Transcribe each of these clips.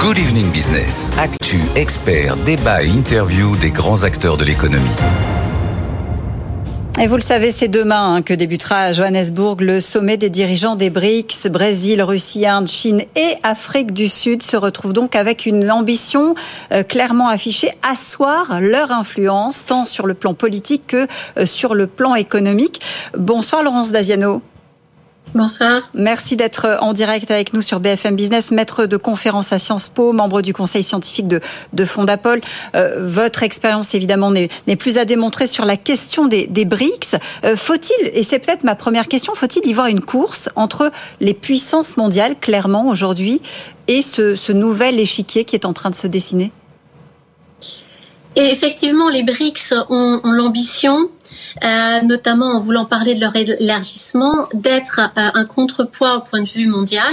Good Evening Business. Actu, experts, débat et interview des grands acteurs de l'économie. Et vous le savez, c'est demain hein, que débutera à Johannesburg le sommet des dirigeants des BRICS. Brésil, Russie, Inde, Chine et Afrique du Sud se retrouvent donc avec une ambition euh, clairement affichée, asseoir leur influence tant sur le plan politique que euh, sur le plan économique. Bonsoir Laurence Daziano. Bonsoir. Merci d'être en direct avec nous sur BFM Business, maître de conférence à Sciences Po, membre du conseil scientifique de, Fondapol. Euh, votre expérience, évidemment, n'est plus à démontrer sur la question des, BRICS. Euh, faut-il, et c'est peut-être ma première question, faut-il y voir une course entre les puissances mondiales, clairement, aujourd'hui, et ce nouvel échiquier qui est en train de se dessiner? Et effectivement, les BRICS ont, ont l'ambition, euh, notamment en voulant parler de leur élargissement, d'être euh, un contrepoids au point de vue mondial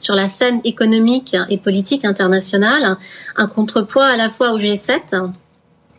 sur la scène économique et politique internationale, un contrepoids à la fois au G7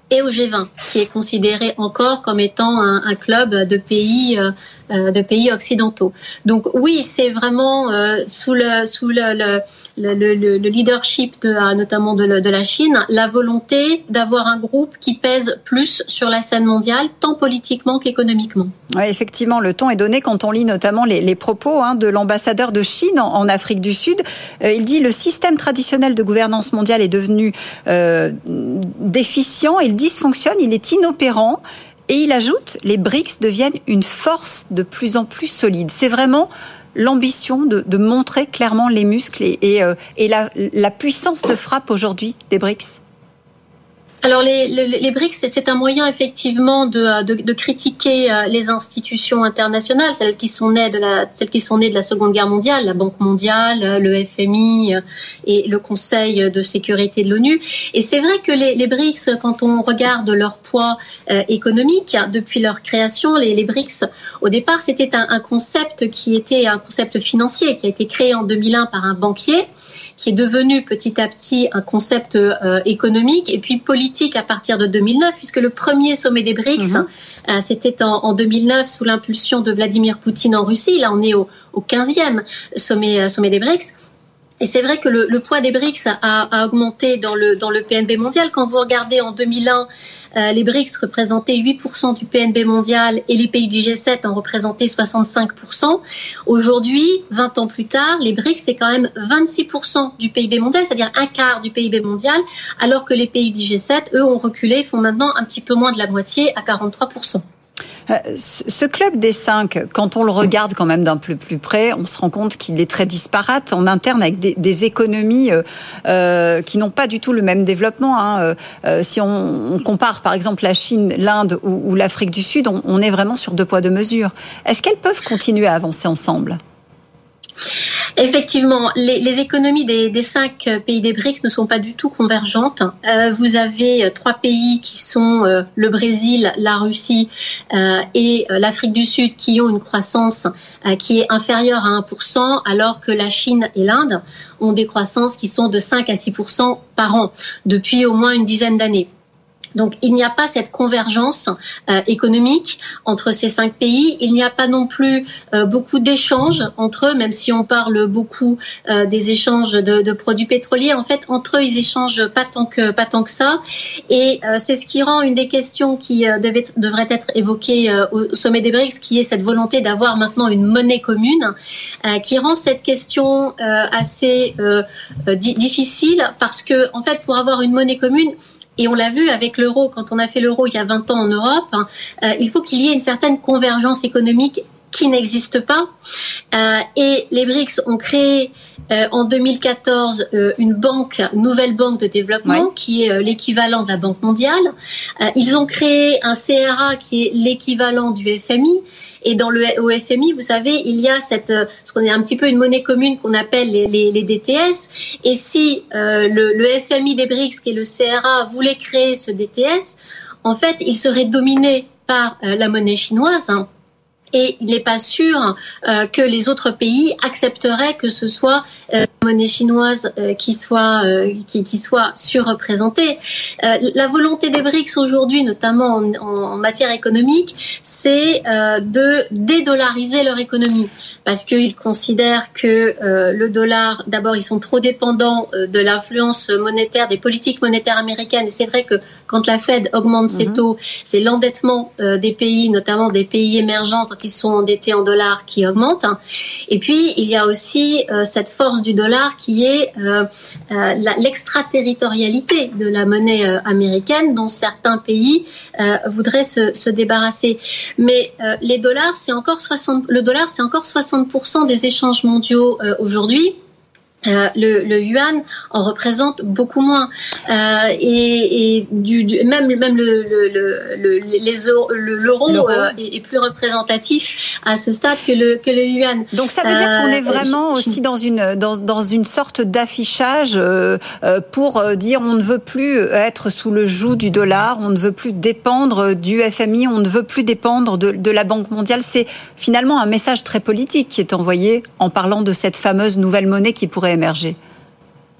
et au G20, qui est considéré encore comme étant un, un club de pays euh, de pays occidentaux. Donc oui, c'est vraiment euh, sous le sous le, le, le, le leadership de, euh, notamment de, la Chine, la volonté d'avoir un groupe qui pèse plus sur la scène mondiale, tant politiquement qu'économiquement. Effectivement, le ton est donné quand on lit notamment les, propos hein, de l'ambassadeur de Chine en, Afrique du Sud. Euh, il dit le système traditionnel de gouvernance mondiale est devenu euh, déficient, il dysfonctionne, il est inopérant. Et il ajoute, les BRICS deviennent une force de plus en plus solide. C'est vraiment l'ambition de, de, montrer clairement les muscles et, et, euh, et la, la, puissance de frappe aujourd'hui des BRICS alors les, les, BRICS, c'est un moyen effectivement de, de, critiquer euh, les institutions internationales, celles qui sont nées de la, celles qui sont nées de la Seconde Guerre mondiale, la Banque mondiale, le FMI euh, et le Conseil de sécurité de l'ONU. Et c'est vrai que les, les, BRICS, quand on regarde leur poids euh, économique depuis leur création, les, BRICS, au départ, c'était un, un, concept qui était un concept financier qui a été créé en 2001 par un banquier, qui est devenu petit à petit un concept économique et puis politique à partir de 2009, puisque le premier sommet des BRICS, -hmm. euh, c'était en, en, 2009 sous l'impulsion de Vladimir Poutine en Russie. Là, on est au, au 15e sommet, euh, sommet des BRICS. Et c'est vrai que le, le, poids des BRICS a, a, augmenté dans le, dans le PNB mondial. Quand vous regardez en 2001, euh, les BRICS représentaient 8% du PNB mondial et les pays du G7 en représentaient 65%. Aujourd'hui, 20 ans plus tard, les BRICS, c'est quand même 26% du PIB mondial, c'est-à-dire un quart du PIB mondial, alors que les pays du G7, eux, ont reculé, font maintenant un petit peu moins de la moitié à 43%. Euh, ce club des cinq, quand on le regarde quand même d'un peu plus près, on se rend compte qu'il est très disparate en interne avec des, économies euh, euh, qui n'ont pas du tout le même développement. Hein. Euh, si on, compare par exemple la Chine, l'Inde ou, ou l'Afrique du Sud, on, on, est vraiment sur deux poids deux mesures. Est-ce qu'elles peuvent continuer à avancer ensemble? Effectivement, les, économies des, cinq pays des BRICS ne sont pas du tout convergentes. Euh, vous avez trois pays qui sont euh, le Brésil, la Russie euh, et euh, l'Afrique du Sud qui ont une croissance euh, qui est inférieure à 1%, alors que la Chine et l'Inde ont des croissances qui sont de 5 à 6% par an depuis au moins une dizaine d'années. Donc il n'y a pas cette convergence euh, économique entre ces cinq pays. Il n'y a pas non plus euh, beaucoup d'échanges entre eux, même si on parle beaucoup euh, des échanges de, de, produits pétroliers. En fait, entre eux, ils échangent pas tant que pas tant que ça. Et euh, c'est ce qui rend une des questions qui euh, devait, devrait être évoquée euh, au sommet des BRICS, qui est cette volonté d'avoir maintenant une monnaie commune, qui rend cette question assez difficile parce que en fait, pour avoir une monnaie commune, et on l'a vu avec l'euro, quand on a fait l'euro il y a 20 ans en Europe, hein, euh, il faut qu'il y ait une certaine convergence économique qui n'existe pas. Euh, et les BRICS ont créé euh, en 2014 euh, une banque, nouvelle banque de développement, ouais. qui est euh, l'équivalent de la Banque mondiale. Euh, ils ont créé un CRA qui est l'équivalent du FMI. Et dans le au FMI, vous savez, il y a cette, ce qu'on est un petit peu une monnaie commune qu'on appelle les, les, les, DTS. Et si le, le FMI des BRICS, qui est le CRA, voulait créer ce DTS, en fait, il serait dominé par la monnaie chinoise. Hein, et il n'est pas sûr euh, que les autres pays accepteraient que ce soit euh, la monnaie chinoise euh, qui soit qui, surreprésentée. la volonté des BRICS aujourd'hui, notamment en, en, matière économique, c'est de dédollariser leur économie parce qu'ils considèrent que le dollar, d'abord, ils sont trop dépendants de l'influence monétaire des politiques monétaires américaines. Et c'est vrai que quand la Fed augmente ses mhm. taux, c'est l'endettement des pays, notamment des pays émergents qui sont endettés en dollars qui augmente. Et puis, il y a aussi euh, cette force du dollar qui est euh, euh, l'extraterritorialité de la monnaie américaine dont certains pays voudraient se, se, débarrasser. Mais les dollars, c'est encore 60, le dollar, c'est encore 60% des échanges mondiaux aujourd'hui. Euh, le, le, yuan en représente beaucoup moins euh, et, et du, même même le, le, le les l'euro euh, est, plus représentatif à ce stade que le que le yuan. Donc ça veut dire qu'on est vraiment aussi dans une dans, dans une sorte d'affichage pour dire on ne veut plus être sous le joug du dollar, on ne veut plus dépendre du FMI, on ne veut plus dépendre de, de la Banque mondiale. C'est finalement un message très politique qui est envoyé en parlant de cette fameuse nouvelle monnaie qui pourrait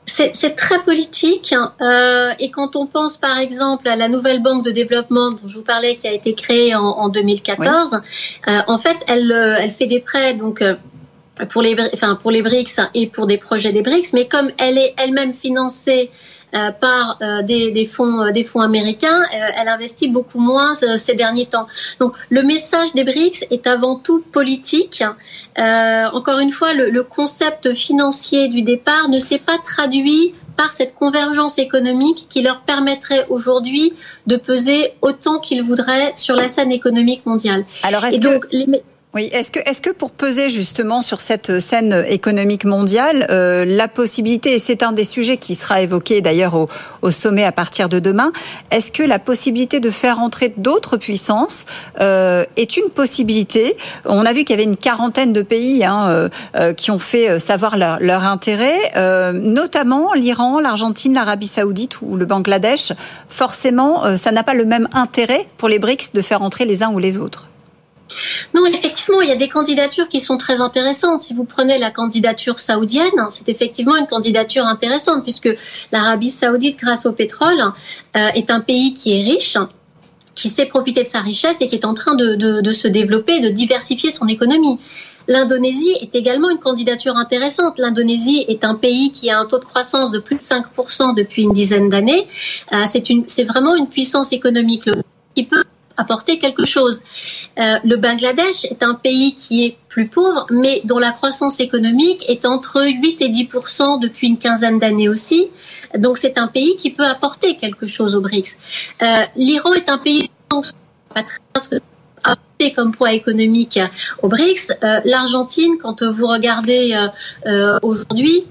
c'est très politique hein. euh, et quand on pense par exemple à la nouvelle banque de développement dont je vous parlais qui a été créée en, 2014, euh, en fait elle, euh, elle fait des prêts donc pour les enfin pour les BRICS et pour des projets des BRICS, mais comme elle est elle-même financée par euh, des, des, fonds, euh, des fonds américains, elle investit beaucoup moins ces derniers temps. Donc le message des BRICS est avant tout politique. encore une fois, le, le concept financier du départ ne s'est pas traduit par cette convergence économique qui leur permettrait aujourd'hui de peser autant qu'ils voudraient sur la scène économique mondiale. Alors est-ce que les... Oui, est-ce que, est-ce que pour peser justement sur cette scène économique mondiale, euh, la possibilité, et c'est un des sujets qui sera évoqué d'ailleurs au, sommet à partir de demain, est-ce que la possibilité de faire entrer d'autres puissances euh, est une possibilité? On a vu qu'il y avait une quarantaine de pays hein, euh, euh qui ont fait savoir leur, leur intérêt, euh, notamment l'Iran, l'Argentine, l'Arabie saoudite ou le Bangladesh. Forcément, ça n'a pas le même intérêt pour les BRICS de faire entrer les uns ou les autres. Non, effectivement, il y a des candidatures qui sont très intéressantes. Si vous prenez la candidature saoudienne, c'est effectivement une candidature intéressante puisque l'Arabie saoudite, grâce au pétrole, euh, est un pays qui est riche qui sait profiter de sa richesse et qui est en train de, se développer, de diversifier son économie. L'Indonésie est également une candidature intéressante. L'Indonésie est un pays qui a un taux de croissance de plus de 5% depuis une dizaine d'années. Euh, c'est vraiment une puissance économique qui peut apporter quelque chose. Euh, le Bangladesh est un pays qui est plus pauvre, mais dont la croissance économique est entre 8 et 10 depuis une quinzaine d'années aussi. Donc c'est un pays qui peut apporter quelque chose aux BRICS. Euh, L'Iran est un pays apporter comme poids économique aux BRICS. Euh, L'Argentine, quand vous regardez aujourd'hui,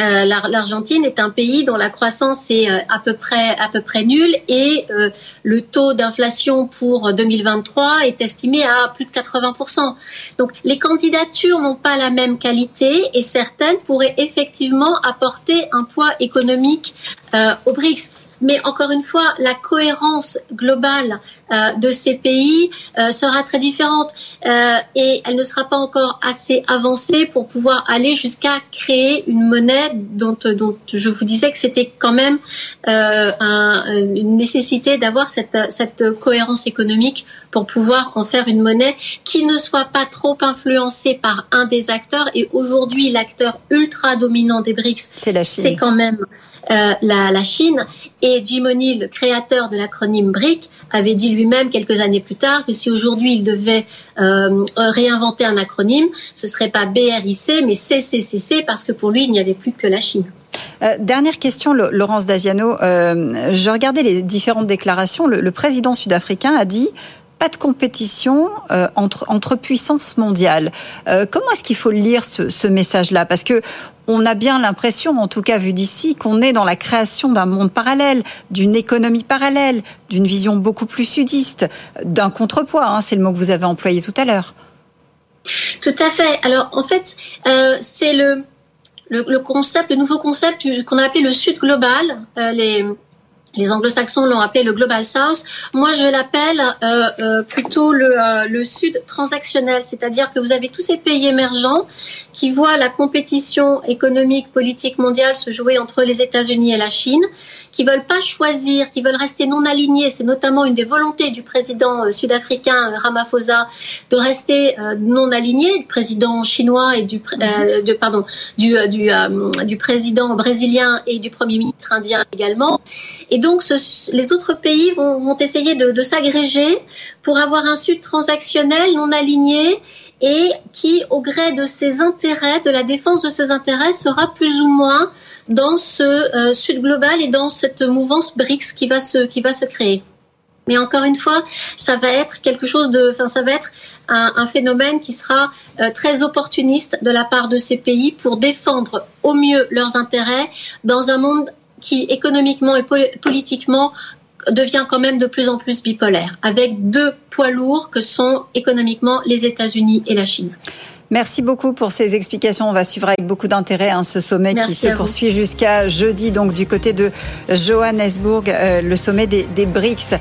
euh, L'Argentine est un pays dont la croissance est euh, à peu près à peu nulle et euh, le taux d'inflation pour 2023 est estimé à plus de 80% Donc les candidatures n'ont pas la même qualité et certaines pourraient effectivement apporter un poids économique aux BRICS. Mais encore une fois, la cohérence globale euh, de ces pays euh, sera très différente euh, et elle ne sera pas encore assez avancée pour pouvoir aller jusqu'à créer une monnaie dont, dont je vous disais que c'était quand même un, une nécessité d'avoir cette, cette cohérence économique pour pouvoir en faire une monnaie qui ne soit pas trop influencée par un des acteurs. Et aujourd'hui, l'acteur ultra dominant des BRICS, c'est quand même euh, la, la, Chine. Et Jim O'Neill, le créateur de l'acronyme BRIC, avait dit lui-même quelques années plus tard que si aujourd'hui il devait euh, réinventer un acronyme, ce serait pas BRIC, mais CCCC, parce que pour lui, il n'y avait plus que la Chine. Euh, dernière question, Laurence Daziano. Euh, je regardais les différentes déclarations. Le, le président sud-africain a dit de compétition euh, entre, puissances mondiales. Euh, comment est-ce qu'il faut lire ce, message-là? Parce que on a bien l'impression, en tout cas vu d'ici, qu'on est dans la création d'un monde parallèle, d'une économie parallèle, d'une vision beaucoup plus sudiste, d'un contrepoids. Hein, c'est le mot que vous avez employé tout à l'heure. Tout à fait. Alors en fait, euh, c'est le, concept, le nouveau concept qu'on a appelé le Sud global. Les anglo-saxons l'ont appelé le Global South. Moi, je l'appelle euh, euh, plutôt le, euh, le Sud transactionnel, c'est-à-dire que vous avez tous ces pays émergents qui voient la compétition économique, politique mondiale se jouer entre les États-Unis et la Chine, qui veulent pas choisir, qui veulent rester non alignés. C'est notamment une des volontés du président sud-africain Ramaphosa de rester non aligné, du président chinois et du, pardon, du président brésilien et du premier ministre indien également. Et donc, les autres pays vont, essayer de, s'agréger pour avoir un Sud transactionnel non aligné et qui, au gré de ses intérêts, de la défense de ses intérêts, sera plus ou moins dans ce euh, Sud global et dans cette mouvance BRICS qui va se, créer. Mais encore une fois, ça va être quelque chose de, enfin, ça va être un, phénomène qui sera euh, très opportuniste de la part de ces pays pour défendre au mieux leurs intérêts dans un monde qui économiquement et politiquement devient quand même de plus en plus bipolaire, avec deux poids lourds que sont économiquement les États-Unis et la Chine. Merci beaucoup pour ces explications. On va suivre avec beaucoup d'intérêt hein, ce sommet qui se poursuit jusqu'à jeudi, donc du côté de Johannesburg, euh, le sommet des, BRICS.